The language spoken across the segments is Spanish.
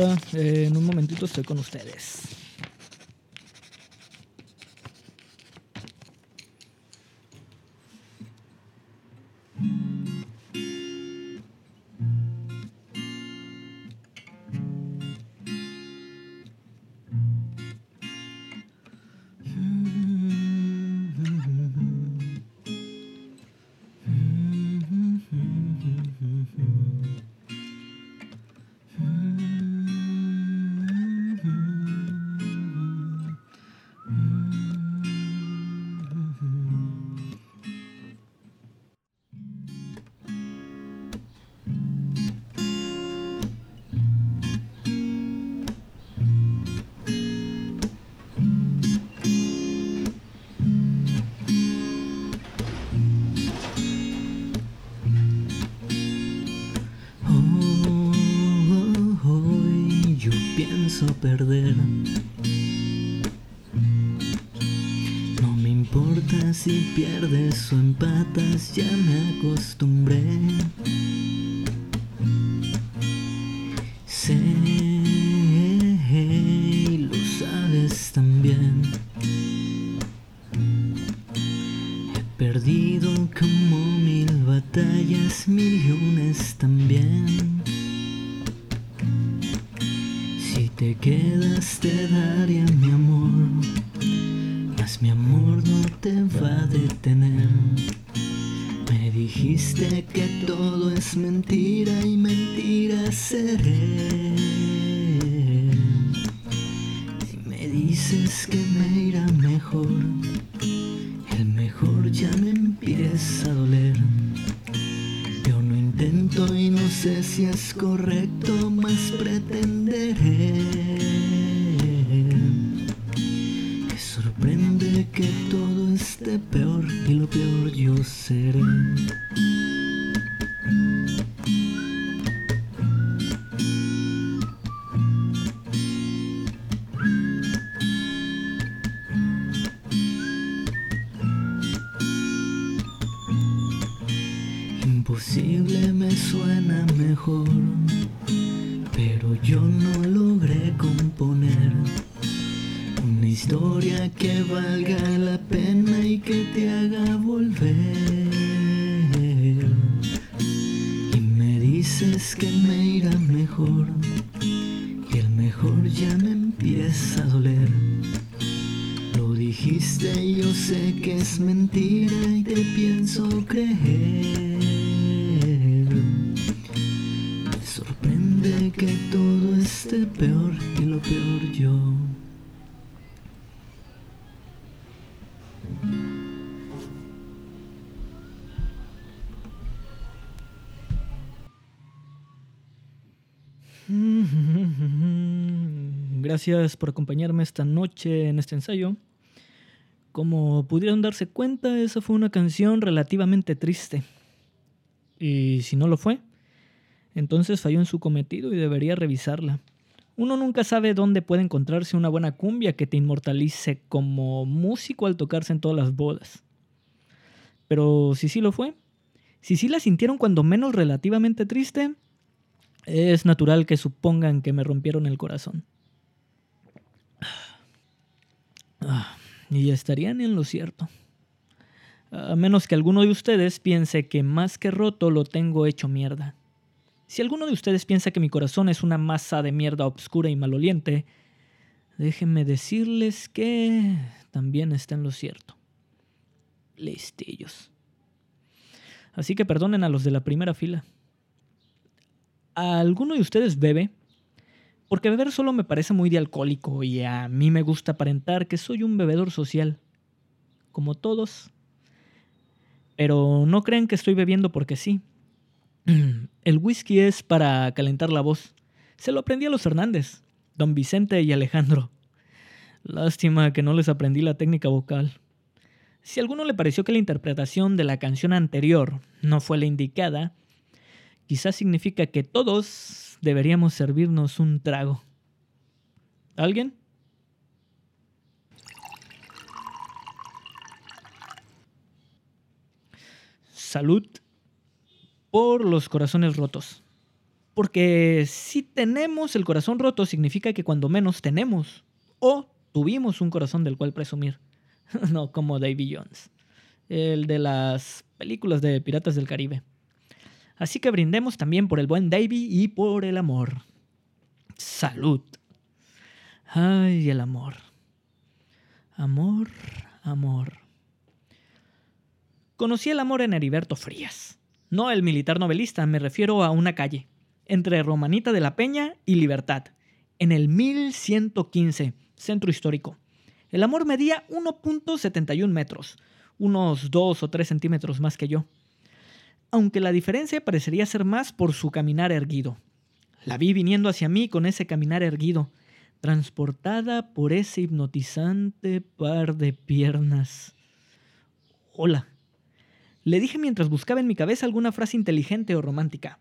Hola, eh, en un momentito estoy con ustedes. Perder. No me importa si pierdes o empatas, ya me acostumbré. Imposible me suena mejor, pero yo no logré componer una historia que valga la pena y que te haga volver. Y me dices que me irá mejor, y el mejor ya me empieza a doler. Lo dijiste y yo sé que es mentira y te pienso creer. Que todo esté peor y lo peor yo. Gracias por acompañarme esta noche en este ensayo. Como pudieron darse cuenta, esa fue una canción relativamente triste. Y si no lo fue, entonces falló en su cometido y debería revisarla. Uno nunca sabe dónde puede encontrarse una buena cumbia que te inmortalice como músico al tocarse en todas las bodas. Pero si sí lo fue, si sí la sintieron cuando menos relativamente triste, es natural que supongan que me rompieron el corazón. Ah, y estarían en lo cierto. A menos que alguno de ustedes piense que más que roto lo tengo hecho mierda. Si alguno de ustedes piensa que mi corazón es una masa de mierda obscura y maloliente, déjenme decirles que también está en lo cierto. Listillos. Así que perdonen a los de la primera fila. ¿A alguno de ustedes bebe? Porque beber solo me parece muy de alcohólico y a mí me gusta aparentar que soy un bebedor social. Como todos. Pero no crean que estoy bebiendo porque sí. El whisky es para calentar la voz. Se lo aprendí a los Hernández, don Vicente y Alejandro. Lástima que no les aprendí la técnica vocal. Si a alguno le pareció que la interpretación de la canción anterior no fue la indicada, quizás significa que todos deberíamos servirnos un trago. ¿Alguien? Salud por los corazones rotos. Porque si tenemos el corazón roto significa que cuando menos tenemos o tuvimos un corazón del cual presumir. no como Davy Jones, el de las películas de Piratas del Caribe. Así que brindemos también por el buen Davy y por el amor. Salud. Ay, el amor. Amor, amor. Conocí el amor en Heriberto Frías. No el militar novelista, me refiero a una calle, entre Romanita de la Peña y Libertad, en el 1115, centro histórico. El amor medía 1.71 metros, unos 2 o 3 centímetros más que yo, aunque la diferencia parecería ser más por su caminar erguido. La vi viniendo hacia mí con ese caminar erguido, transportada por ese hipnotizante par de piernas. Hola, le dije mientras buscaba en mi cabeza alguna frase inteligente o romántica.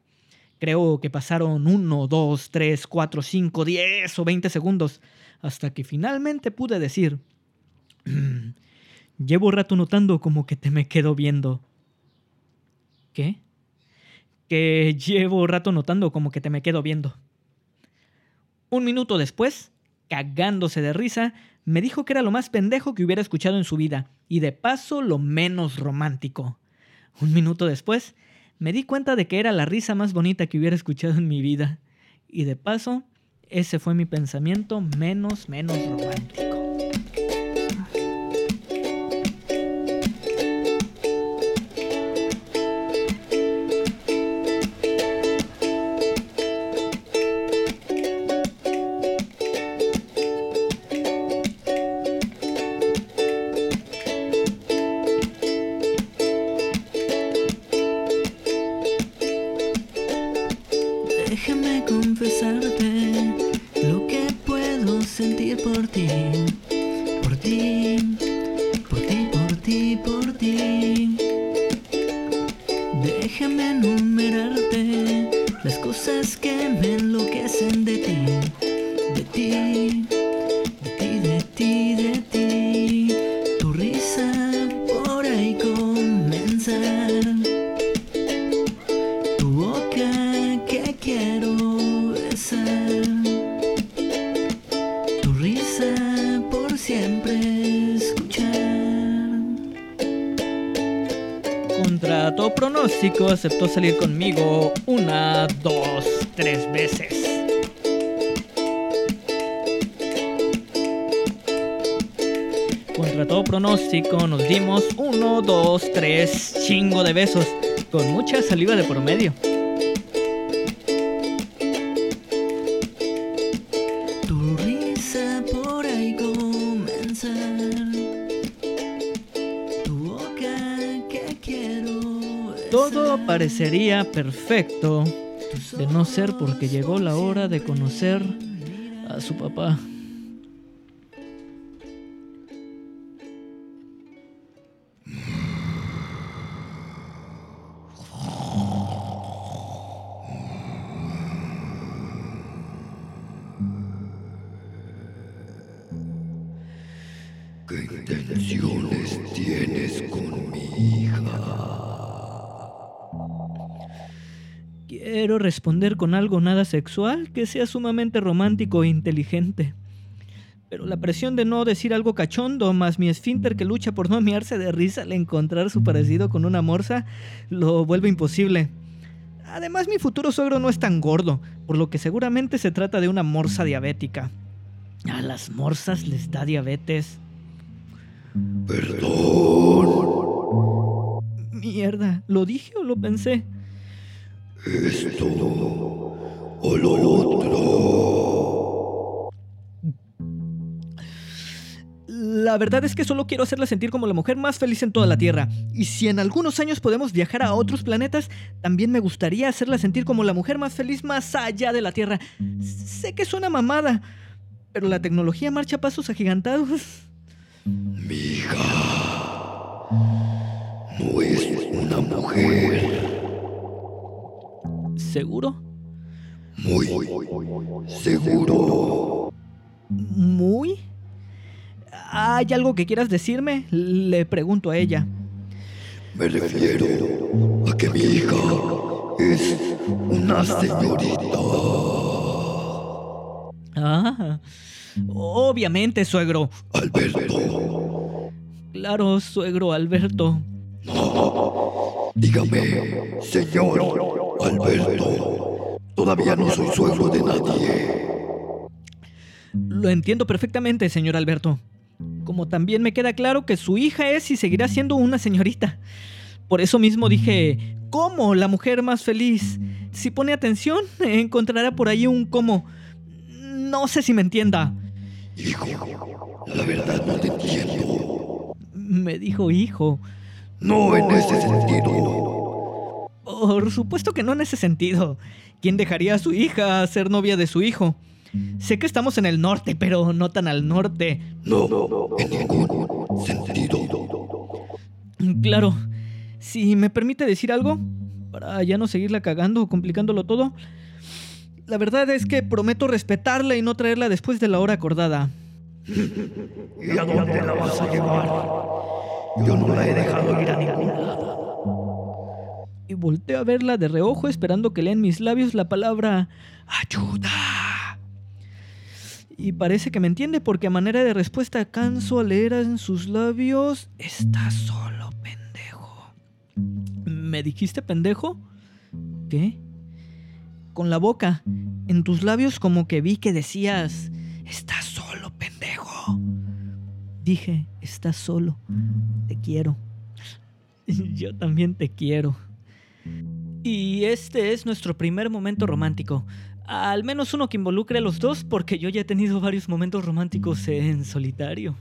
Creo que pasaron uno, dos, tres, cuatro, cinco, diez o veinte segundos hasta que finalmente pude decir, llevo rato notando como que te me quedo viendo. ¿Qué? Que llevo rato notando como que te me quedo viendo. Un minuto después, cagándose de risa, me dijo que era lo más pendejo que hubiera escuchado en su vida y de paso lo menos romántico. Un minuto después, me di cuenta de que era la risa más bonita que hubiera escuchado en mi vida. Y de paso, ese fue mi pensamiento menos, menos romántico. Aceptó salir conmigo una, dos, tres veces. Contra todo pronóstico nos dimos uno, dos, tres chingo de besos, con mucha saliva de promedio. Parecería perfecto de no ser porque llegó la hora de conocer a su papá. Responder con algo nada sexual que sea sumamente romántico e inteligente. Pero la presión de no decir algo cachondo, más mi esfínter que lucha por no miarse de risa al encontrar su parecido con una morsa, lo vuelve imposible. Además, mi futuro suegro no es tan gordo, por lo que seguramente se trata de una morsa diabética. A las morsas les da diabetes. Perdón. Mierda, ¿lo dije o lo pensé? Esto o lo otro. La verdad es que solo quiero hacerla sentir como la mujer más feliz en toda la Tierra. Y si en algunos años podemos viajar a otros planetas, también me gustaría hacerla sentir como la mujer más feliz más allá de la Tierra. Sé que suena mamada, pero la tecnología marcha a pasos agigantados. Mi hija no es una mujer. ¿Seguro? Muy seguro. ¿Muy? ¿Hay algo que quieras decirme? Le pregunto a ella. Me refiero a que mi hija es una señorita. Ah, obviamente, suegro. Alberto, Claro, suegro Alberto. dígame, señor Alberto. Todavía no soy suegro de nadie. Lo entiendo perfectamente, señor Alberto. Como también me queda claro que su hija es y seguirá siendo una señorita. Por eso mismo dije, ¿cómo la mujer más feliz? Si pone atención, encontrará por ahí un cómo. No sé si me entienda. Hijo, la verdad no te entiendo. Me dijo hijo. No en ese sentido. Por supuesto que no en ese sentido. ¿Quién dejaría a su hija a ser novia de su hijo? Sé que estamos en el norte, pero no tan al norte. No, en ningún sentido. Claro. Si me permite decir algo, para ya no seguirla cagando o complicándolo todo, la verdad es que prometo respetarla y no traerla después de la hora acordada. ¿Y a dónde la vas a llevar? Yo no la he dejado ir a ningún lado. Y volteo a verla de reojo esperando que lea en mis labios la palabra ayuda. Y parece que me entiende porque a manera de respuesta canso a leer en sus labios, está solo, pendejo. ¿Me dijiste pendejo? ¿Qué? Con la boca, en tus labios como que vi que decías, estás solo, pendejo. Dije, estás solo, te quiero. Yo también te quiero. Y este es nuestro primer momento romántico. Al menos uno que involucre a los dos, porque yo ya he tenido varios momentos románticos en solitario.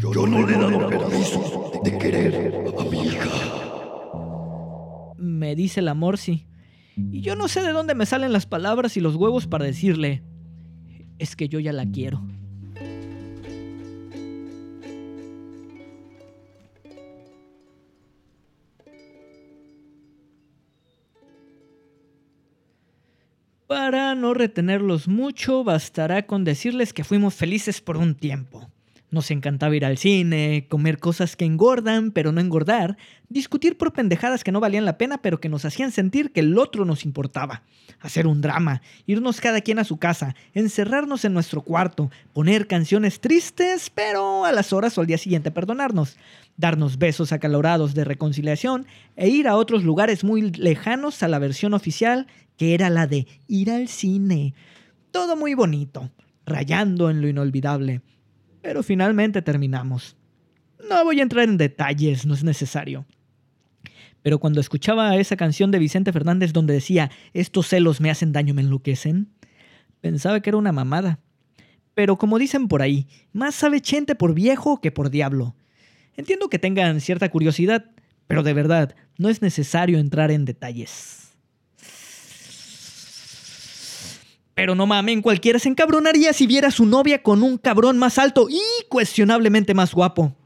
Yo no le he dado permiso de querer a mi hija. Me dice la Morsi. Y yo no sé de dónde me salen las palabras y los huevos para decirle, es que yo ya la quiero. Para no retenerlos mucho, bastará con decirles que fuimos felices por un tiempo. Nos encantaba ir al cine, comer cosas que engordan pero no engordar, discutir por pendejadas que no valían la pena pero que nos hacían sentir que el otro nos importaba, hacer un drama, irnos cada quien a su casa, encerrarnos en nuestro cuarto, poner canciones tristes pero a las horas o al día siguiente perdonarnos, darnos besos acalorados de reconciliación e ir a otros lugares muy lejanos a la versión oficial que era la de ir al cine. Todo muy bonito, rayando en lo inolvidable. Pero finalmente terminamos. No voy a entrar en detalles, no es necesario. Pero cuando escuchaba esa canción de Vicente Fernández donde decía, estos celos me hacen daño, me enloquecen, pensaba que era una mamada. Pero como dicen por ahí, más sabe Chente por viejo que por diablo. Entiendo que tengan cierta curiosidad, pero de verdad, no es necesario entrar en detalles. Pero no mamen, cualquiera se encabronaría si viera a su novia con un cabrón más alto y cuestionablemente más guapo.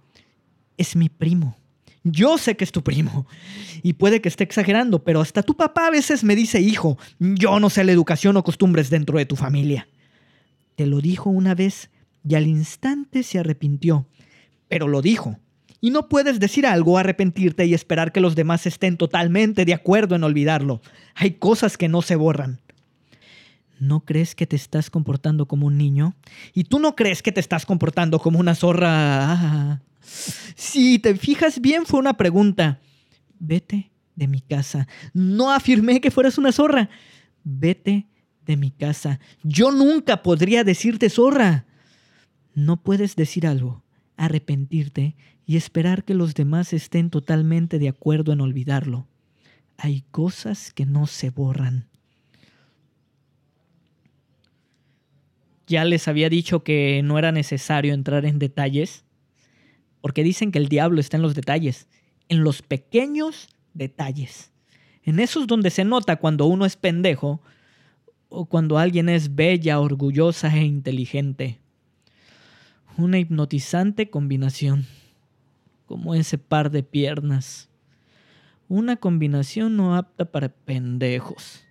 Es mi primo. Yo sé que es tu primo. Y puede que esté exagerando, pero hasta tu papá a veces me dice hijo. Yo no sé la educación o costumbres dentro de tu familia. Te lo dijo una vez y al instante se arrepintió. Pero lo dijo. Y no puedes decir algo, arrepentirte y esperar que los demás estén totalmente de acuerdo en olvidarlo. Hay cosas que no se borran. ¿No crees que te estás comportando como un niño? ¿Y tú no crees que te estás comportando como una zorra? Si te fijas bien, fue una pregunta. Vete de mi casa. No afirmé que fueras una zorra. Vete de mi casa. Yo nunca podría decirte zorra. No puedes decir algo, arrepentirte y esperar que los demás estén totalmente de acuerdo en olvidarlo. Hay cosas que no se borran. Ya les había dicho que no era necesario entrar en detalles, porque dicen que el diablo está en los detalles, en los pequeños detalles. En esos donde se nota cuando uno es pendejo o cuando alguien es bella, orgullosa e inteligente. Una hipnotizante combinación, como ese par de piernas. Una combinación no apta para pendejos.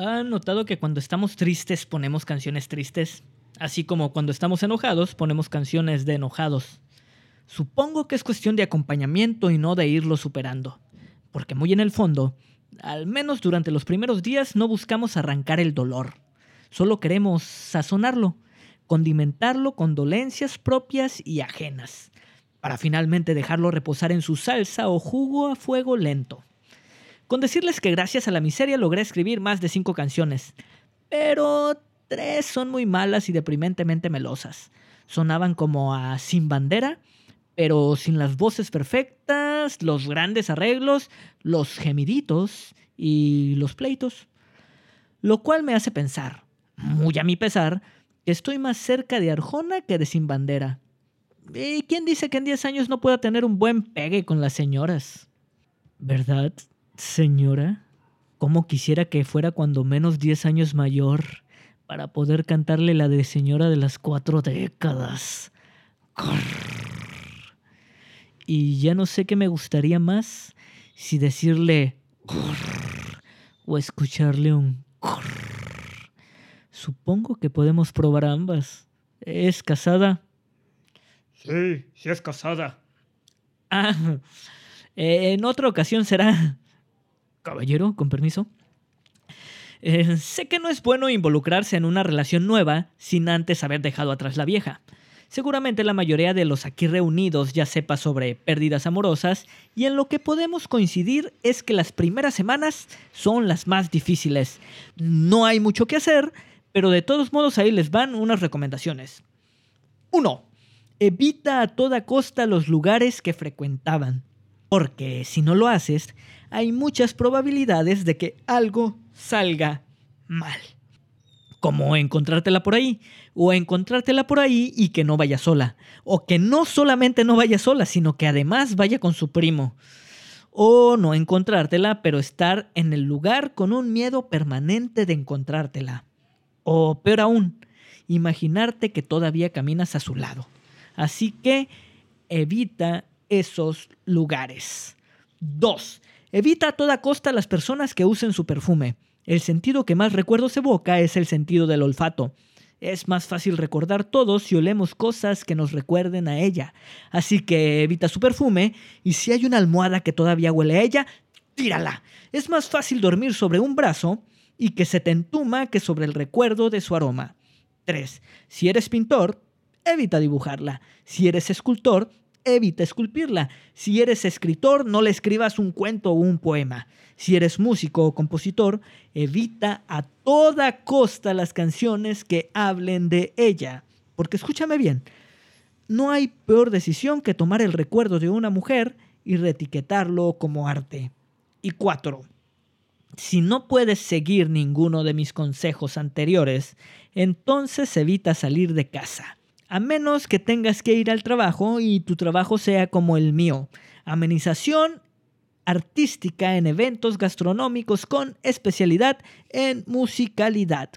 ¿Han notado que cuando estamos tristes ponemos canciones tristes? Así como cuando estamos enojados ponemos canciones de enojados. Supongo que es cuestión de acompañamiento y no de irlo superando. Porque muy en el fondo, al menos durante los primeros días no buscamos arrancar el dolor. Solo queremos sazonarlo, condimentarlo con dolencias propias y ajenas, para finalmente dejarlo reposar en su salsa o jugo a fuego lento. Con decirles que gracias a la miseria logré escribir más de cinco canciones, pero tres son muy malas y deprimentemente melosas. Sonaban como a Sin Bandera, pero sin las voces perfectas, los grandes arreglos, los gemiditos y los pleitos. Lo cual me hace pensar, muy a mi pesar, que estoy más cerca de Arjona que de Sin Bandera. ¿Y quién dice que en 10 años no pueda tener un buen pegue con las señoras? ¿Verdad? Señora, ¿cómo quisiera que fuera cuando menos diez años mayor para poder cantarle la de señora de las cuatro décadas? Y ya no sé qué me gustaría más, si decirle o escucharle un Supongo que podemos probar ambas. ¿Es casada? Sí, sí es casada. Ah, en otra ocasión será. Caballero, con permiso. Eh, sé que no es bueno involucrarse en una relación nueva sin antes haber dejado atrás la vieja. Seguramente la mayoría de los aquí reunidos ya sepa sobre pérdidas amorosas y en lo que podemos coincidir es que las primeras semanas son las más difíciles. No hay mucho que hacer, pero de todos modos ahí les van unas recomendaciones. 1. Evita a toda costa los lugares que frecuentaban, porque si no lo haces, hay muchas probabilidades de que algo salga mal. Como encontrártela por ahí, o encontrártela por ahí y que no vaya sola, o que no solamente no vaya sola, sino que además vaya con su primo. O no encontrártela, pero estar en el lugar con un miedo permanente de encontrártela. O peor aún, imaginarte que todavía caminas a su lado. Así que evita esos lugares. 2. Evita a toda costa las personas que usen su perfume. El sentido que más recuerdos evoca es el sentido del olfato. Es más fácil recordar todo si olemos cosas que nos recuerden a ella. Así que evita su perfume y si hay una almohada que todavía huele a ella, tírala. Es más fácil dormir sobre un brazo y que se te entuma que sobre el recuerdo de su aroma. 3. Si eres pintor, evita dibujarla. Si eres escultor, evita esculpirla. Si eres escritor, no le escribas un cuento o un poema. Si eres músico o compositor, evita a toda costa las canciones que hablen de ella. Porque escúchame bien, no hay peor decisión que tomar el recuerdo de una mujer y reetiquetarlo como arte. Y cuatro, si no puedes seguir ninguno de mis consejos anteriores, entonces evita salir de casa a menos que tengas que ir al trabajo y tu trabajo sea como el mío, amenización artística en eventos gastronómicos con especialidad en musicalidad.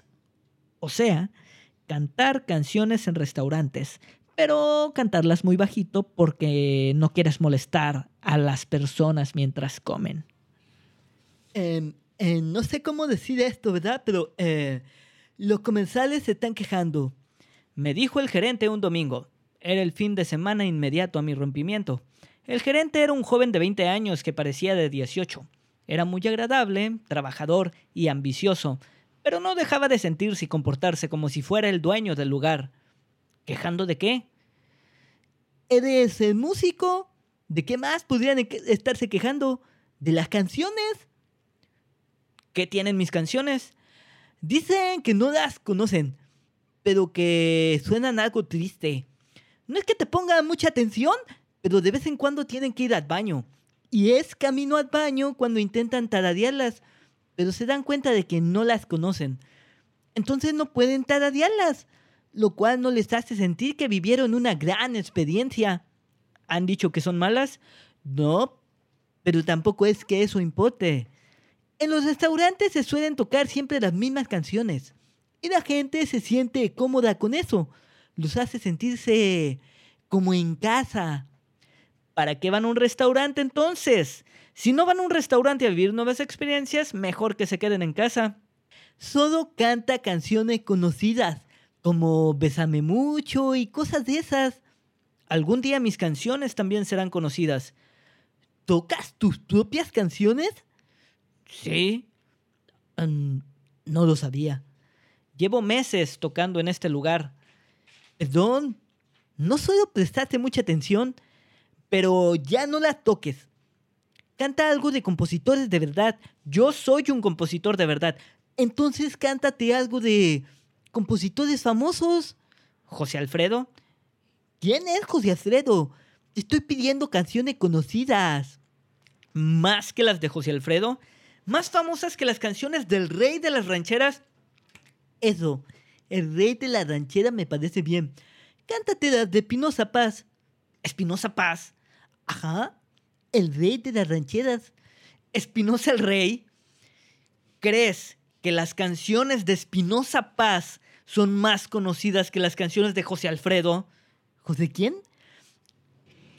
O sea, cantar canciones en restaurantes, pero cantarlas muy bajito porque no quieres molestar a las personas mientras comen. Em, eh, no sé cómo decir esto, ¿verdad? Pero eh, los comensales se están quejando. Me dijo el gerente un domingo. Era el fin de semana inmediato a mi rompimiento. El gerente era un joven de 20 años que parecía de 18. Era muy agradable, trabajador y ambicioso, pero no dejaba de sentirse y comportarse como si fuera el dueño del lugar. ¿Quejando de qué? ¿Eres el músico? ¿De qué más podrían estarse quejando? ¿De las canciones? ¿Qué tienen mis canciones? Dicen que no las conocen, pero que suenan algo triste. No es que te ponga mucha atención, pero de vez en cuando tienen que ir al baño. Y es camino al baño cuando intentan taradearlas, pero se dan cuenta de que no las conocen. Entonces no pueden taradearlas, lo cual no les hace sentir que vivieron una gran experiencia. ¿Han dicho que son malas? No, pero tampoco es que eso importe. En los restaurantes se suelen tocar siempre las mismas canciones. Y la gente se siente cómoda con eso. Los hace sentirse como en casa. ¿Para qué van a un restaurante entonces? Si no van a un restaurante a vivir nuevas experiencias, mejor que se queden en casa. Solo canta canciones conocidas, como Bésame mucho y cosas de esas. Algún día mis canciones también serán conocidas. ¿Tocas tus propias canciones? Sí. Mm, no lo sabía. Llevo meses tocando en este lugar. Perdón, no suelo prestarte mucha atención, pero ya no la toques. Canta algo de compositores de verdad. Yo soy un compositor de verdad. Entonces cántate algo de compositores famosos. José Alfredo. ¿Quién es José Alfredo? Estoy pidiendo canciones conocidas. Más que las de José Alfredo. Más famosas que las canciones del rey de las rancheras. Eso, el rey de la ranchera me parece bien. Cántate las de Espinosa Paz. ¿Espinosa Paz? Ajá, el rey de las rancheras. ¿Espinosa el rey? ¿Crees que las canciones de Espinosa Paz son más conocidas que las canciones de José Alfredo? ¿José quién?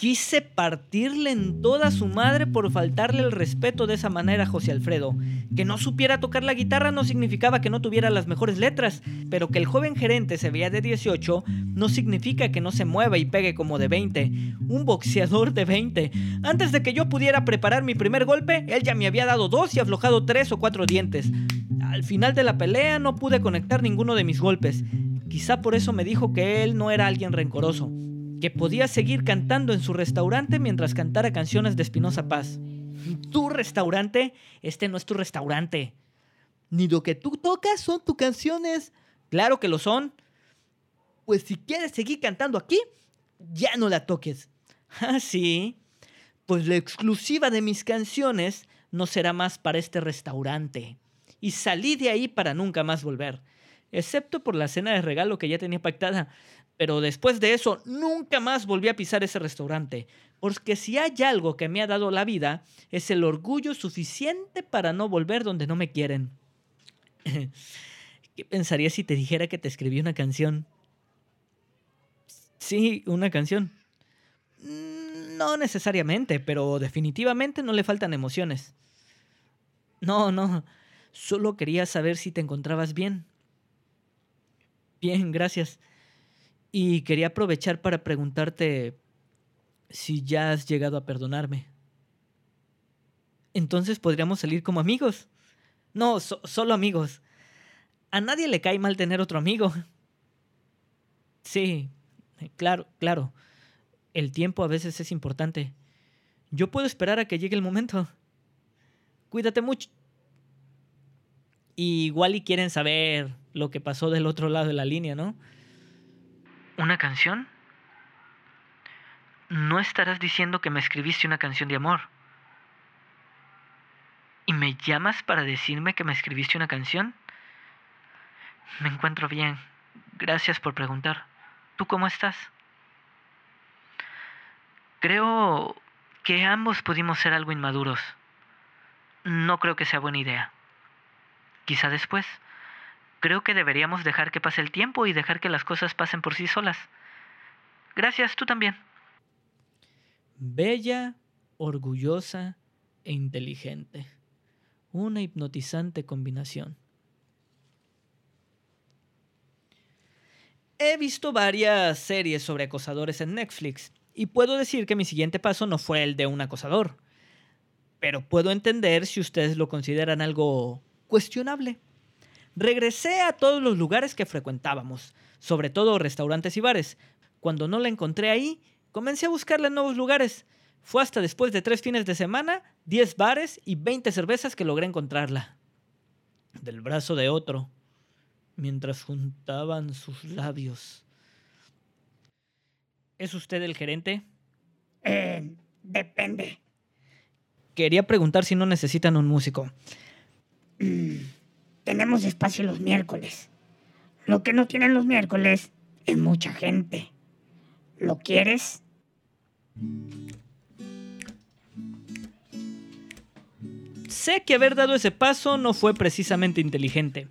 Quise partirle en toda su madre por faltarle el respeto de esa manera a José Alfredo. Que no supiera tocar la guitarra no significaba que no tuviera las mejores letras, pero que el joven gerente se veía de 18 no significa que no se mueva y pegue como de 20. Un boxeador de 20. Antes de que yo pudiera preparar mi primer golpe, él ya me había dado dos y aflojado tres o cuatro dientes. Al final de la pelea no pude conectar ninguno de mis golpes. Quizá por eso me dijo que él no era alguien rencoroso que podía seguir cantando en su restaurante mientras cantara canciones de Espinosa Paz. ¿Tu restaurante? Este no es tu restaurante. Ni lo que tú tocas son tus canciones. Claro que lo son. Pues si quieres seguir cantando aquí, ya no la toques. Ah, sí. Pues la exclusiva de mis canciones no será más para este restaurante. Y salí de ahí para nunca más volver. Excepto por la cena de regalo que ya tenía pactada. Pero después de eso, nunca más volví a pisar ese restaurante. Porque si hay algo que me ha dado la vida, es el orgullo suficiente para no volver donde no me quieren. ¿Qué pensarías si te dijera que te escribí una canción? Sí, una canción. Mm, no necesariamente, pero definitivamente no le faltan emociones. No, no. Solo quería saber si te encontrabas bien. Bien, gracias. Y quería aprovechar para preguntarte si ya has llegado a perdonarme. Entonces podríamos salir como amigos. No, solo amigos. A nadie le cae mal tener otro amigo. Sí, claro, claro. El tiempo a veces es importante. Yo puedo esperar a que llegue el momento. Cuídate mucho. igual y quieren saber lo que pasó del otro lado de la línea, ¿no? ¿Una canción? No estarás diciendo que me escribiste una canción de amor. ¿Y me llamas para decirme que me escribiste una canción? Me encuentro bien. Gracias por preguntar. ¿Tú cómo estás? Creo que ambos pudimos ser algo inmaduros. No creo que sea buena idea. Quizá después. Creo que deberíamos dejar que pase el tiempo y dejar que las cosas pasen por sí solas. Gracias, tú también. Bella, orgullosa e inteligente. Una hipnotizante combinación. He visto varias series sobre acosadores en Netflix y puedo decir que mi siguiente paso no fue el de un acosador. Pero puedo entender si ustedes lo consideran algo cuestionable. Regresé a todos los lugares que frecuentábamos, sobre todo restaurantes y bares. Cuando no la encontré ahí, comencé a buscarla en nuevos lugares. Fue hasta después de tres fines de semana, diez bares y veinte cervezas que logré encontrarla. Del brazo de otro, mientras juntaban sus labios. ¿Es usted el gerente? Eh, depende. Quería preguntar si no necesitan un músico. Tenemos espacio los miércoles. Lo que no tienen los miércoles es mucha gente. ¿Lo quieres? Sé que haber dado ese paso no fue precisamente inteligente.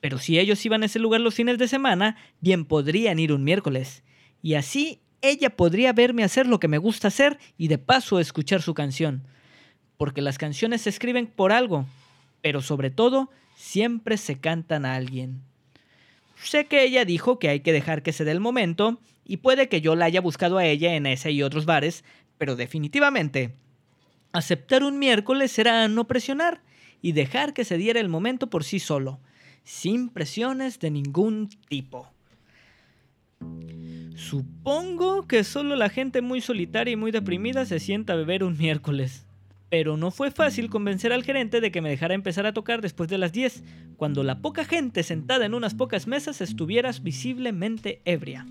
Pero si ellos iban a ese lugar los fines de semana, bien podrían ir un miércoles. Y así ella podría verme hacer lo que me gusta hacer y de paso escuchar su canción. Porque las canciones se escriben por algo, pero sobre todo siempre se cantan a alguien. Sé que ella dijo que hay que dejar que se dé el momento, y puede que yo la haya buscado a ella en ese y otros bares, pero definitivamente, aceptar un miércoles era no presionar y dejar que se diera el momento por sí solo, sin presiones de ningún tipo. Supongo que solo la gente muy solitaria y muy deprimida se sienta a beber un miércoles pero no fue fácil convencer al gerente de que me dejara empezar a tocar después de las 10, cuando la poca gente sentada en unas pocas mesas estuviera visiblemente ebria.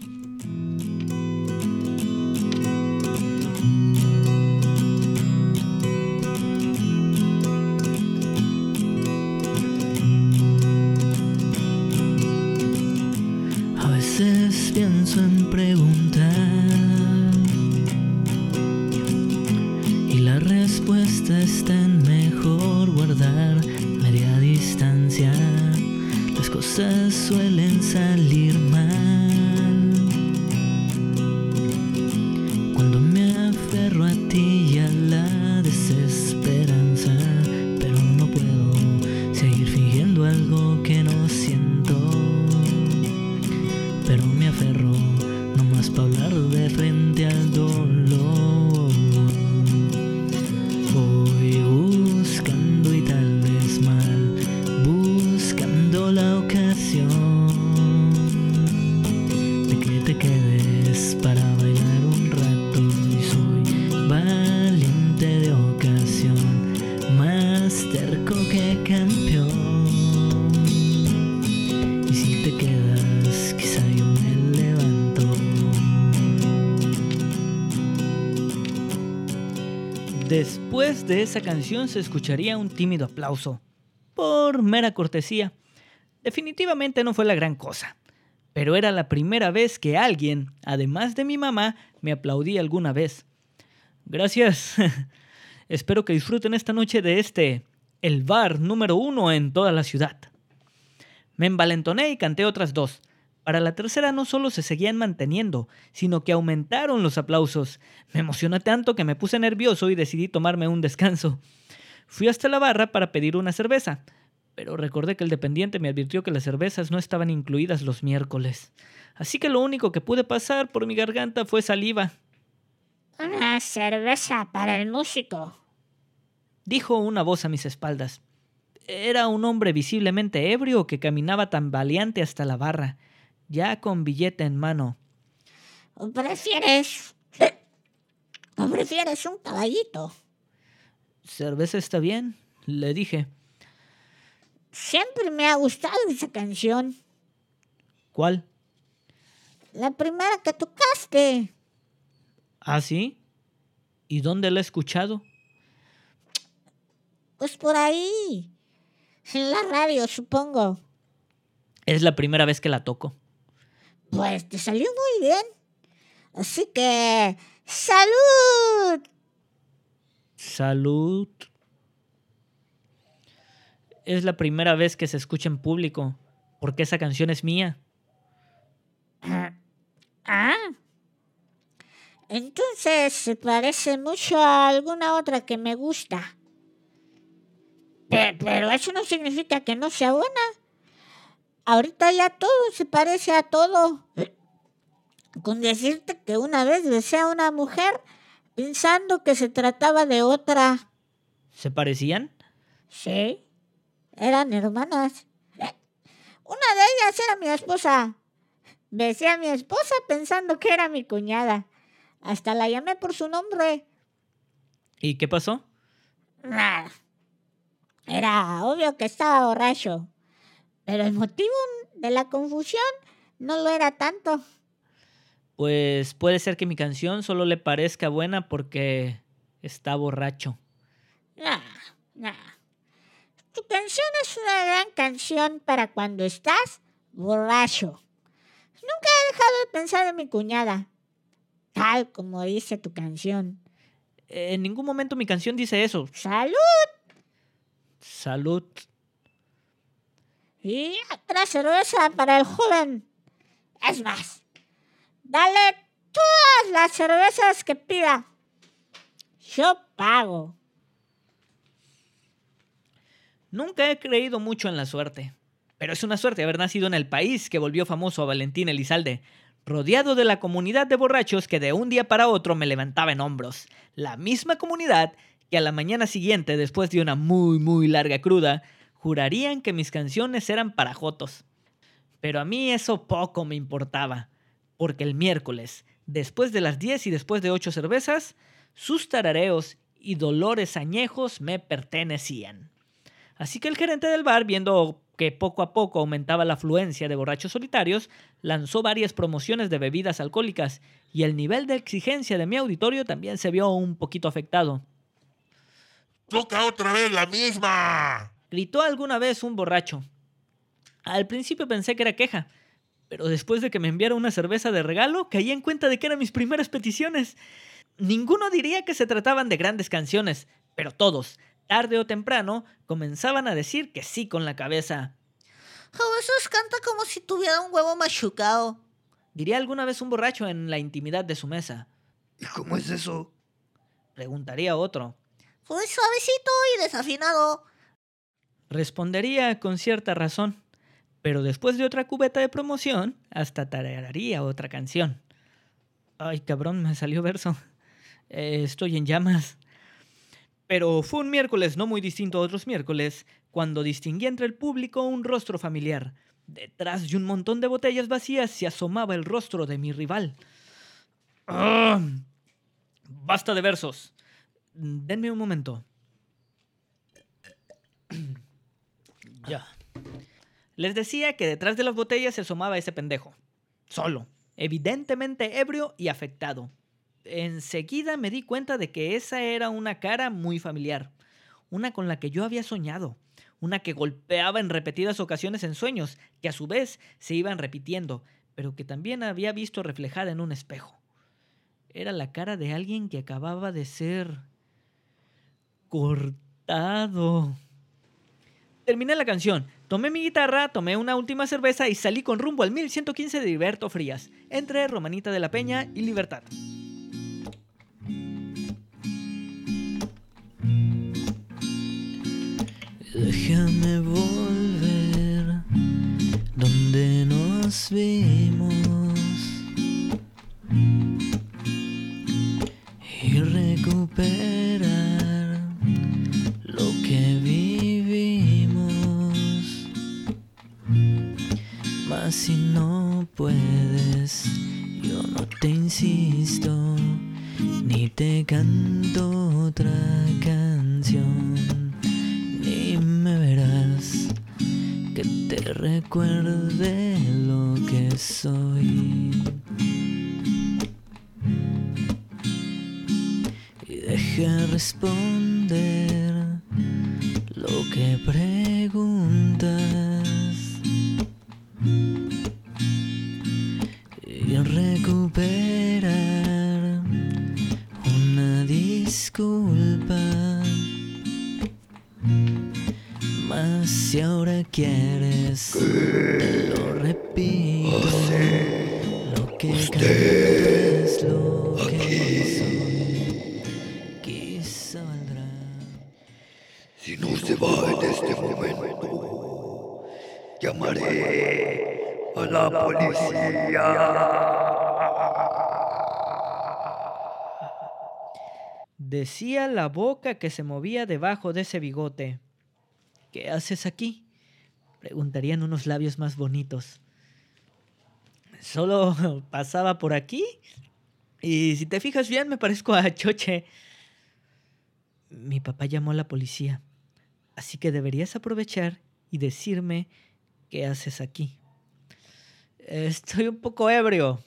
De esa canción se escucharía un tímido aplauso, por mera cortesía. Definitivamente no fue la gran cosa, pero era la primera vez que alguien, además de mi mamá, me aplaudía alguna vez. Gracias. Espero que disfruten esta noche de este, el bar número uno en toda la ciudad. Me envalentoné y canté otras dos. Para la tercera no solo se seguían manteniendo, sino que aumentaron los aplausos. Me emocioné tanto que me puse nervioso y decidí tomarme un descanso. Fui hasta la barra para pedir una cerveza, pero recordé que el dependiente me advirtió que las cervezas no estaban incluidas los miércoles. Así que lo único que pude pasar por mi garganta fue saliva. Una cerveza para el músico, dijo una voz a mis espaldas. Era un hombre visiblemente ebrio que caminaba tan valiente hasta la barra ya con billete en mano. ¿O prefieres... ¿O prefieres un caballito? Cerveza está bien, le dije. Siempre me ha gustado esa canción. ¿Cuál? La primera que tocaste. ¿Ah, sí? ¿Y dónde la he escuchado? Pues por ahí. En la radio, supongo. Es la primera vez que la toco. Pues te salió muy bien. Así que... ¡Salud! Salud. Es la primera vez que se escucha en público, porque esa canción es mía. Ah. Entonces se parece mucho a alguna otra que me gusta. pero eso no significa que no sea buena. Ahorita ya todo se parece a todo. Con decirte que una vez besé a una mujer pensando que se trataba de otra. ¿Se parecían? Sí, eran hermanas. Una de ellas era mi esposa. Besé a mi esposa pensando que era mi cuñada. Hasta la llamé por su nombre. ¿Y qué pasó? Nada. Era obvio que estaba borracho. Pero el motivo de la confusión no lo era tanto. Pues puede ser que mi canción solo le parezca buena porque está borracho. No, no. Tu canción es una gran canción para cuando estás borracho. Nunca he dejado de pensar en mi cuñada, tal como dice tu canción. En ningún momento mi canción dice eso. ¡Salud! Salud. Y otra cerveza para el joven. Es más, dale Todas las cervezas que pida. Yo pago. Nunca he creído mucho en la suerte. Pero es una suerte haber nacido en el país que volvió famoso a Valentín Elizalde, rodeado de la comunidad de borrachos que de un día para otro me levantaba en hombros. La misma comunidad que a la mañana siguiente, después de una muy muy larga cruda, jurarían que mis canciones eran para jotos. Pero a mí eso poco me importaba, porque el miércoles, después de las 10 y después de 8 cervezas, sus tarareos y dolores añejos me pertenecían. Así que el gerente del bar, viendo que poco a poco aumentaba la afluencia de borrachos solitarios, lanzó varias promociones de bebidas alcohólicas y el nivel de exigencia de mi auditorio también se vio un poquito afectado. ¡Toca otra vez la misma! Gritó alguna vez un borracho. Al principio pensé que era queja, pero después de que me enviara una cerveza de regalo, caí en cuenta de que eran mis primeras peticiones. Ninguno diría que se trataban de grandes canciones, pero todos, tarde o temprano, comenzaban a decir que sí con la cabeza. A veces canta como si tuviera un huevo machucado. Diría alguna vez un borracho en la intimidad de su mesa. ¿Y cómo es eso? Preguntaría otro. Pues suavecito y desafinado. Respondería con cierta razón, pero después de otra cubeta de promoción, hasta tararearía otra canción. Ay, cabrón, me salió verso. Eh, estoy en llamas. Pero fue un miércoles no muy distinto a otros miércoles, cuando distinguí entre el público un rostro familiar. Detrás de un montón de botellas vacías se asomaba el rostro de mi rival. ¡Ah! Basta de versos. Denme un momento. ya. Les decía que detrás de las botellas se asomaba ese pendejo. Solo. Evidentemente ebrio y afectado. Enseguida me di cuenta de que esa era una cara muy familiar. Una con la que yo había soñado. Una que golpeaba en repetidas ocasiones en sueños, que a su vez se iban repitiendo, pero que también había visto reflejada en un espejo. Era la cara de alguien que acababa de ser cortado. Terminé la canción, tomé mi guitarra, tomé una última cerveza y salí con rumbo al 1115 de Heriberto Frías, entre Romanita de la Peña y Libertad. Déjame volver donde nos vimos te canto otra canción, ni me verás que te recuerde lo que soy. Y deja responder lo que preguntas. En este momento, llamaré a la policía. Decía la boca que se movía debajo de ese bigote. ¿Qué haces aquí? Preguntarían unos labios más bonitos. Solo pasaba por aquí. Y si te fijas bien, me parezco a Choche. Mi papá llamó a la policía. Así que deberías aprovechar y decirme qué haces aquí. Estoy un poco ebrio.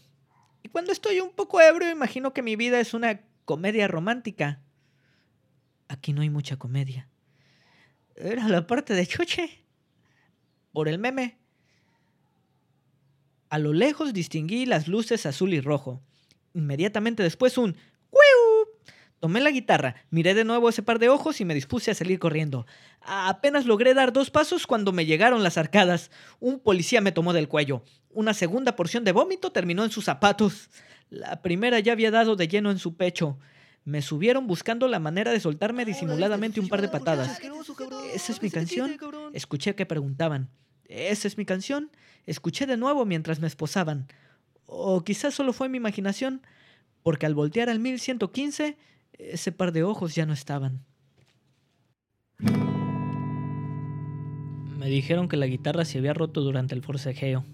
Y cuando estoy un poco ebrio, imagino que mi vida es una comedia romántica. Aquí no hay mucha comedia. Era la parte de Choche. Por el meme. A lo lejos distinguí las luces azul y rojo. Inmediatamente después un. Tomé la guitarra, miré de nuevo ese par de ojos y me dispuse a salir corriendo. Apenas logré dar dos pasos cuando me llegaron las arcadas. Un policía me tomó del cuello. Una segunda porción de vómito terminó en sus zapatos. La primera ya había dado de lleno en su pecho. Me subieron buscando la manera de soltarme disimuladamente un par de patadas. ¿Esa es mi canción? Escuché que preguntaban. ¿Esa es mi canción? Escuché de nuevo mientras me esposaban. O quizás solo fue mi imaginación, porque al voltear al 1115, ese par de ojos ya no estaban. Me dijeron que la guitarra se había roto durante el forcejeo.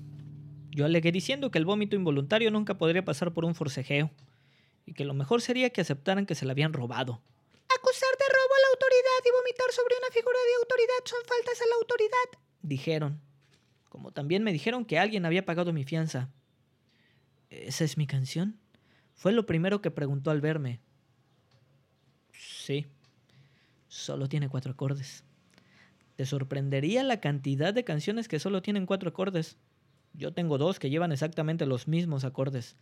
Yo alegué diciendo que el vómito involuntario nunca podría pasar por un forcejeo, y que lo mejor sería que aceptaran que se la habían robado. Acusar de robo a la autoridad y vomitar sobre una figura de autoridad son faltas a la autoridad. Dijeron. Como también me dijeron que alguien había pagado mi fianza. ¿Esa es mi canción? Fue lo primero que preguntó al verme. Sí. Solo tiene cuatro acordes. Te sorprendería la cantidad de canciones que solo tienen cuatro acordes. Yo tengo dos que llevan exactamente los mismos acordes,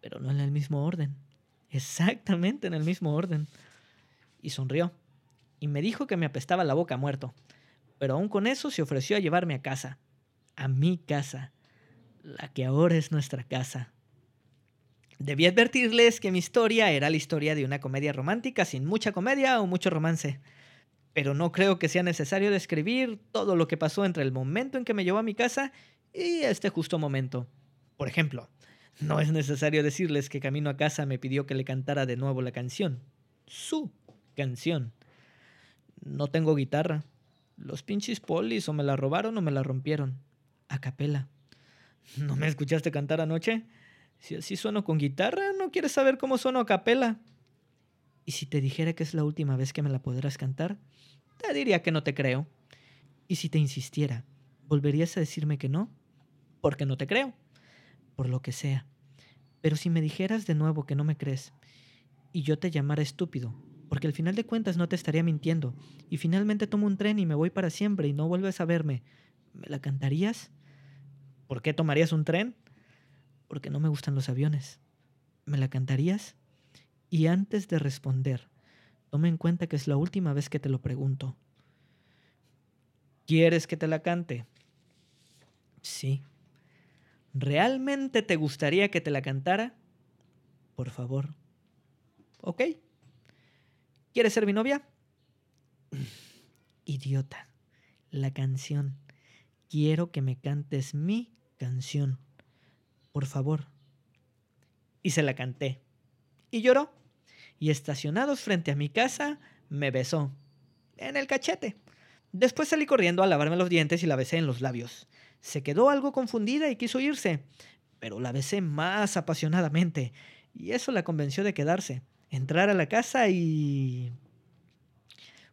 pero no en el mismo orden. Exactamente en el mismo orden. Y sonrió. Y me dijo que me apestaba la boca muerto. Pero aún con eso se ofreció a llevarme a casa. A mi casa. La que ahora es nuestra casa. Debí advertirles que mi historia era la historia de una comedia romántica sin mucha comedia o mucho romance. Pero no creo que sea necesario describir todo lo que pasó entre el momento en que me llevó a mi casa y este justo momento. Por ejemplo, no es necesario decirles que camino a casa me pidió que le cantara de nuevo la canción. Su canción. No tengo guitarra. Los pinches polis o me la robaron o me la rompieron. A capela. ¿No me escuchaste cantar anoche? Si así sueno con guitarra, ¿no quieres saber cómo sueno a capela? ¿Y si te dijera que es la última vez que me la podrás cantar? Te diría que no te creo. ¿Y si te insistiera, volverías a decirme que no? Porque no te creo. Por lo que sea. Pero si me dijeras de nuevo que no me crees, y yo te llamara estúpido, porque al final de cuentas no te estaría mintiendo, y finalmente tomo un tren y me voy para siempre y no vuelves a verme, ¿me la cantarías? ¿Por qué tomarías un tren? Porque no me gustan los aviones. ¿Me la cantarías? Y antes de responder, toma en cuenta que es la última vez que te lo pregunto. ¿Quieres que te la cante? Sí. ¿Realmente te gustaría que te la cantara? Por favor. ¿Ok? ¿Quieres ser mi novia? Idiota. La canción. Quiero que me cantes mi canción. Por favor. Y se la canté. Y lloró. Y estacionados frente a mi casa, me besó. En el cachete. Después salí corriendo a lavarme los dientes y la besé en los labios. Se quedó algo confundida y quiso irse, pero la besé más apasionadamente, y eso la convenció de quedarse, entrar a la casa y...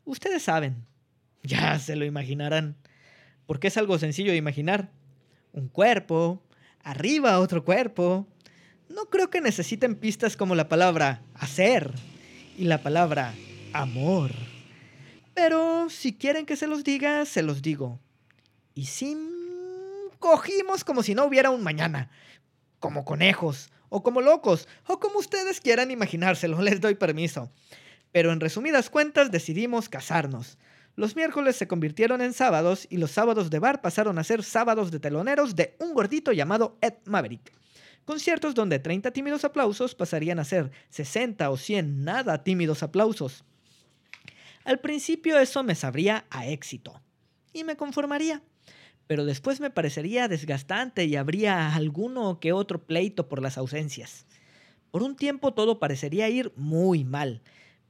Ustedes saben, ya se lo imaginarán, porque es algo sencillo de imaginar. Un cuerpo, arriba otro cuerpo. No creo que necesiten pistas como la palabra hacer y la palabra amor. Pero si quieren que se los diga, se los digo. Y sin cogimos como si no hubiera un mañana, como conejos, o como locos, o como ustedes quieran imaginárselo, les doy permiso. Pero en resumidas cuentas decidimos casarnos. Los miércoles se convirtieron en sábados y los sábados de bar pasaron a ser sábados de teloneros de un gordito llamado Ed Maverick. Conciertos donde 30 tímidos aplausos pasarían a ser 60 o 100 nada tímidos aplausos. Al principio eso me sabría a éxito y me conformaría pero después me parecería desgastante y habría alguno que otro pleito por las ausencias. Por un tiempo todo parecería ir muy mal,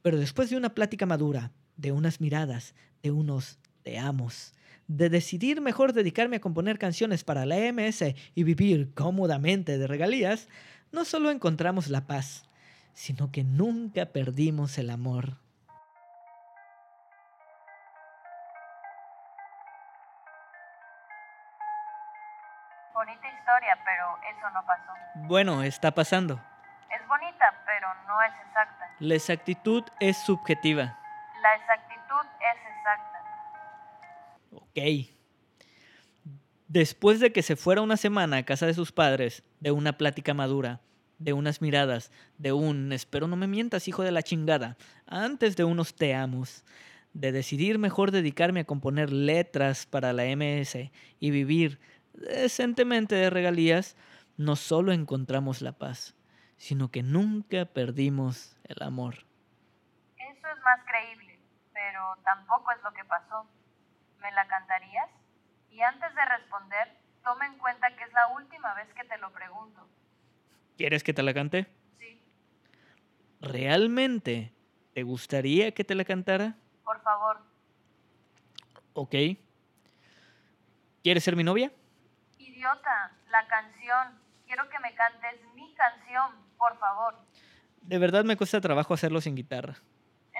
pero después de una plática madura, de unas miradas, de unos te amos, de decidir mejor dedicarme a componer canciones para la MS y vivir cómodamente de regalías, no solo encontramos la paz, sino que nunca perdimos el amor. Bonita historia, pero eso no pasó. Bueno, está pasando. Es bonita, pero no es exacta. La exactitud es subjetiva. La exactitud es exacta. Ok. Después de que se fuera una semana a casa de sus padres, de una plática madura, de unas miradas, de un espero no me mientas, hijo de la chingada, antes de unos te amos, de decidir mejor dedicarme a componer letras para la MS y vivir decentemente de regalías, no solo encontramos la paz, sino que nunca perdimos el amor. Eso es más creíble, pero tampoco es lo que pasó. ¿Me la cantarías? Y antes de responder, toma en cuenta que es la última vez que te lo pregunto. ¿Quieres que te la cante? Sí, ¿Realmente te gustaría que te la cantara? por favor. Ok. ¿Quieres ser mi novia? Idiota, la canción. Quiero que me cantes mi canción, por favor. De verdad me cuesta trabajo hacerlo sin guitarra.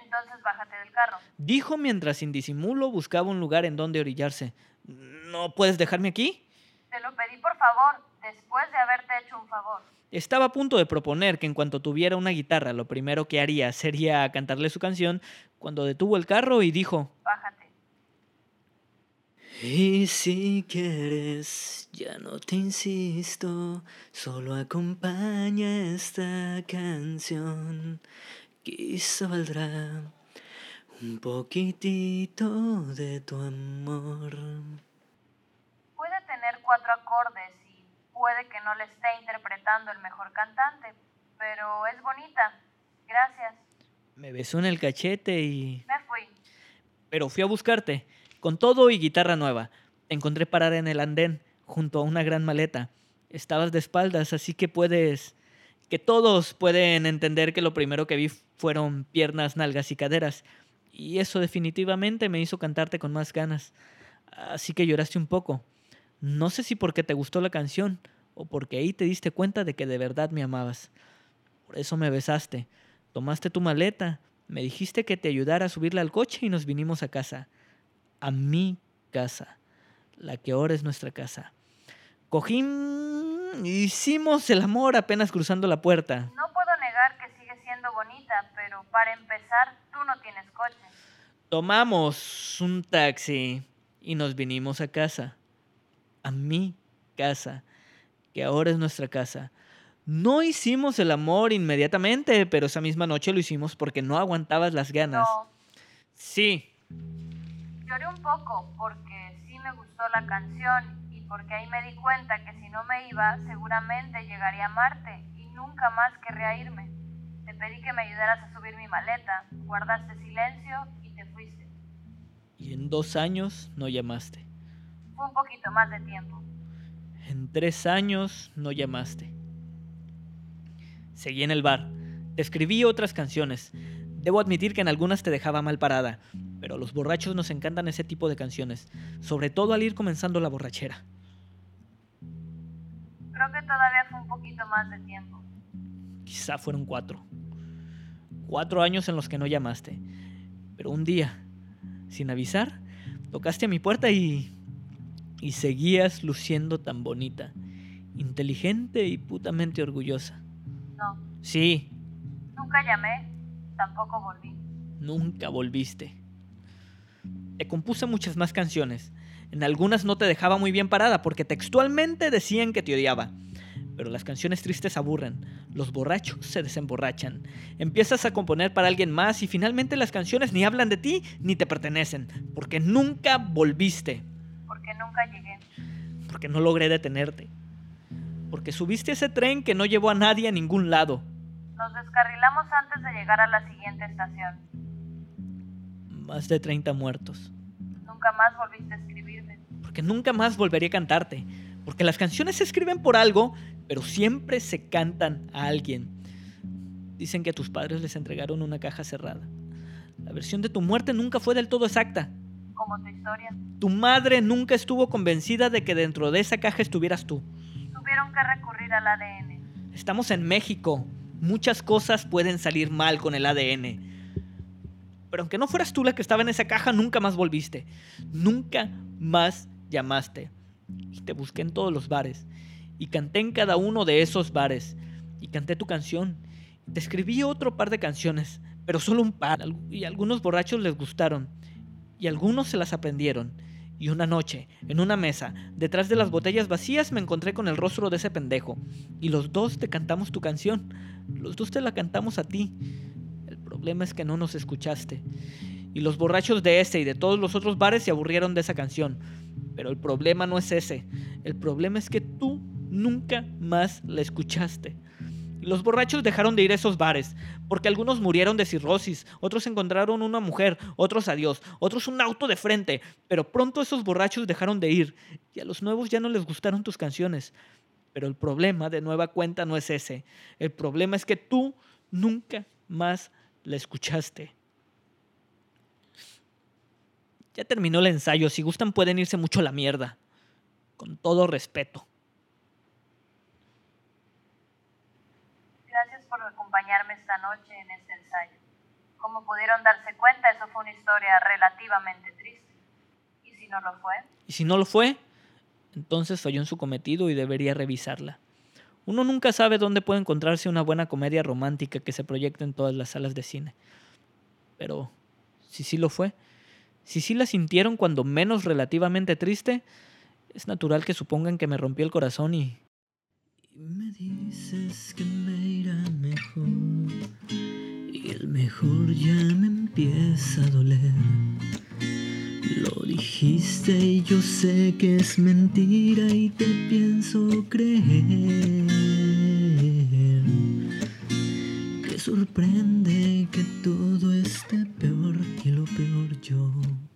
Entonces bájate del carro. Dijo mientras sin disimulo buscaba un lugar en donde orillarse. ¿No puedes dejarme aquí? Te lo pedí por favor, después de haberte hecho un favor. Estaba a punto de proponer que en cuanto tuviera una guitarra lo primero que haría sería cantarle su canción cuando detuvo el carro y dijo, Bájate. Y si quieres, ya no te insisto, solo acompaña esta canción. Quizá valdrá un poquitito de tu amor. Puede tener cuatro acordes y puede que no le esté interpretando el mejor cantante, pero es bonita. Gracias. me besó en el cachete y... Me fui. Pero fui a buscarte, con todo y guitarra nueva. Te encontré parada en el andén, junto a una gran maleta. Estabas de espaldas, así que puedes... que todos pueden entender que lo primero que vi fueron piernas, nalgas y caderas. Y eso definitivamente me hizo cantarte con más ganas. Así que lloraste un poco. No sé si porque te gustó la canción o porque ahí te diste cuenta de que de verdad me amabas. Por eso me besaste. Tomaste tu maleta, me dijiste que te ayudara a subirla al coche y nos vinimos a casa. A mi casa. La que ahora es nuestra casa. Cogí... Hicimos el amor apenas cruzando la puerta puedo negar que sigue pero para empezar, tú no tienes coche. Tomamos un taxi y nos vinimos a casa. A mi casa, que ahora es nuestra casa. No hicimos el amor inmediatamente, pero esa misma noche lo hicimos porque no aguantabas las ganas. No, Sí, lloré un poco porque sí me gustó la canción y porque ahí me di cuenta que si no me iba, seguramente llegaría a Marte y nunca más querría irme. Te pedí que me ayudaras a subir mi maleta, guardaste silencio y te fuiste. y en dos años no llamaste. Fue un poquito más de tiempo. En tres años no llamaste. Seguí en el bar. Te escribí otras canciones. Debo admitir que en algunas te dejaba mal parada, pero a los borrachos nos encantan ese tipo de canciones, sobre todo al ir comenzando la borrachera. Creo que todavía fue un poquito más de tiempo. Quizá fueron cuatro. Cuatro años en los que no llamaste. Pero un día, sin avisar, tocaste a mi puerta y... y seguías luciendo tan bonita, inteligente y putamente orgullosa. No, Sí, nunca llamé, tampoco volví. Nunca volviste. Te compuse muchas más canciones. En algunas no te dejaba muy bien parada porque textualmente decían que te odiaba. Pero las canciones tristes aburren. Los borrachos se desemborrachan. Empiezas a componer para alguien más y finalmente las canciones ni hablan de ti ni te pertenecen. Porque nunca volviste. Porque nunca llegué. Porque no logré detenerte. Porque subiste ese tren que no llevó a nadie a ningún lado. Nos descarrilamos antes de llegar a la siguiente estación. Más de 30 muertos. Nunca más volviste a escribirme. porque nunca más volvería a cantarte. Porque las canciones se escriben por algo, pero siempre se cantan a alguien. Dicen que a tus padres les entregaron una caja cerrada. La versión de tu muerte nunca fue del todo exacta. Como tu historia. Tu madre nunca estuvo convencida de que dentro de esa caja estuvieras tú. Tuvieron que recurrir al ADN. Estamos en México. Muchas cosas pueden salir mal con el ADN. Pero aunque no fueras tú la que estaba en esa caja, nunca más volviste. Nunca más llamaste. Y te busqué en todos los bares. Y canté en cada uno de esos bares. Y canté tu canción. Te escribí otro par de canciones, pero solo un par. Y algunos borrachos les gustaron. Y algunos se las aprendieron. Y una noche, en una mesa, detrás de las botellas vacías, me encontré con el rostro de ese pendejo. Y los dos te cantamos tu canción. Los dos te la cantamos a ti. El problema es que no nos escuchaste. Y los borrachos de ese y de todos los otros bares se aburrieron de esa canción. Pero el problema no es ese. El problema es que tú nunca más la escuchaste. Los borrachos dejaron de ir a esos bares, porque algunos murieron de cirrosis, otros encontraron una mujer, otros a Dios, otros un auto de frente, pero pronto esos borrachos dejaron de ir, y a los nuevos ya no les gustaron tus canciones. Pero el problema de nueva cuenta no es ese, el problema es que tú nunca más la escuchaste. Ya terminó el ensayo, si gustan pueden irse mucho a la mierda, con todo respeto. Gracias por acompañarme esta noche en este ensayo. Como pudieron darse cuenta, eso fue una historia relativamente triste. ¿Y si no lo fue? Y si no lo fue, entonces falló en su cometido y debería revisarla. Uno nunca sabe dónde puede encontrarse una buena comedia romántica que se proyecte en todas las salas de cine. Pero, si sí lo fue, si sí la sintieron cuando menos relativamente triste, es natural que supongan que me rompió el corazón y... Y me dices que me irá mejor y el mejor ya me empieza a doler. Lo dijiste y yo sé que es mentira y te pienso creer sorprende que todo esté peor y lo peor yo.